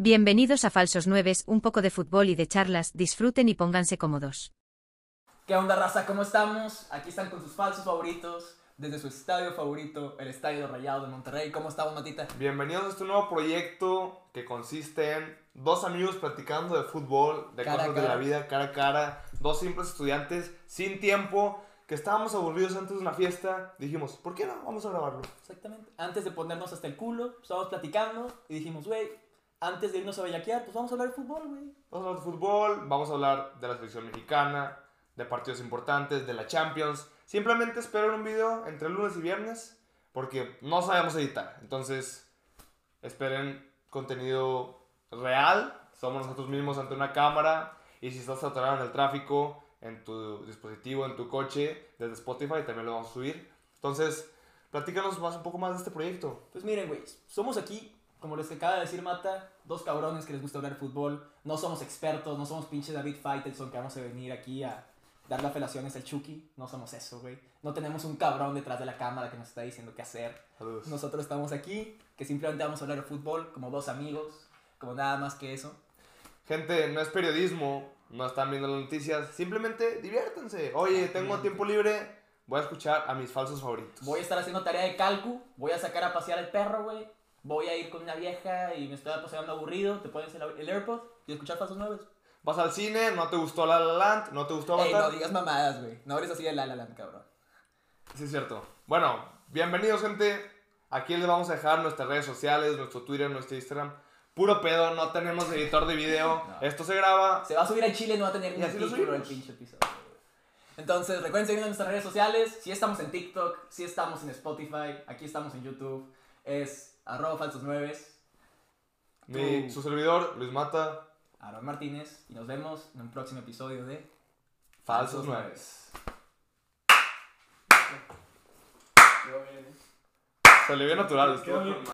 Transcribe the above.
Bienvenidos a Falsos Nueves, un poco de fútbol y de charlas, disfruten y pónganse cómodos. ¿Qué onda, raza? ¿Cómo estamos? Aquí están con sus falsos favoritos, desde su estadio favorito, el Estadio Rayado de Monterrey. ¿Cómo estamos, Matita? Bienvenidos a este nuevo proyecto que consiste en dos amigos platicando de fútbol, de Cara cosas de la vida, cara a cara, dos simples estudiantes sin tiempo, que estábamos aburridos antes de una fiesta, dijimos, ¿por qué no? Vamos a grabarlo. Exactamente. Antes de ponernos hasta el culo, estábamos platicando y dijimos, güey, antes de irnos a bellaquear, pues vamos a hablar de fútbol, güey. Vamos a hablar de fútbol, vamos a hablar de la selección mexicana, de partidos importantes, de la Champions. Simplemente esperen un video entre lunes y viernes, porque no sabemos editar. Entonces, esperen contenido real. Somos nosotros mismos ante una cámara. Y si estás atorado en el tráfico, en tu dispositivo, en tu coche, desde Spotify, también lo vamos a subir. Entonces, platícanos más, un poco más de este proyecto. Pues miren, güey, somos aquí, como les acaba de decir Mata, dos cabrones que les gusta hablar de fútbol. No somos expertos, no somos pinche David Faitelson que vamos a venir aquí a dar las felaciones al Chucky. No somos eso, güey. No tenemos un cabrón detrás de la cámara que nos está diciendo qué hacer. Saludos. Nosotros estamos aquí, que simplemente vamos a hablar de fútbol como dos amigos, como nada más que eso. Gente, no es periodismo, no están viendo las noticias, simplemente diviértanse. Oye, tengo tiempo libre, voy a escuchar a mis falsos favoritos. Voy a estar haciendo tarea de calcu, voy a sacar a pasear al perro, güey. Voy a ir con una vieja y me estoy paseando aburrido. Te pones el, el AirPod y escuchar falsos nuevos. Vas al cine, no te gustó La La Land, no te gustó Ey, no Avatar. digas mamadas, güey. No eres así de la la Land, cabrón. Sí, es cierto. Bueno, bienvenidos, gente. Aquí les vamos a dejar nuestras redes sociales, nuestro Twitter, nuestro Instagram. Puro pedo, no tenemos editor de video. No. Esto se graba. Se va a subir a Chile, no va a tener ni título el pinche episodio. Entonces, recuerden seguirnos en nuestras redes sociales. Si estamos en TikTok, si estamos en Spotify, aquí estamos en YouTube. Es arroba falsos nueves, Mi, su servidor, Luis Mata, Aaron Martínez. Y nos vemos en un próximo episodio de Falsos Nueves. Quedó bien. Se le ve natural. Quedó bien.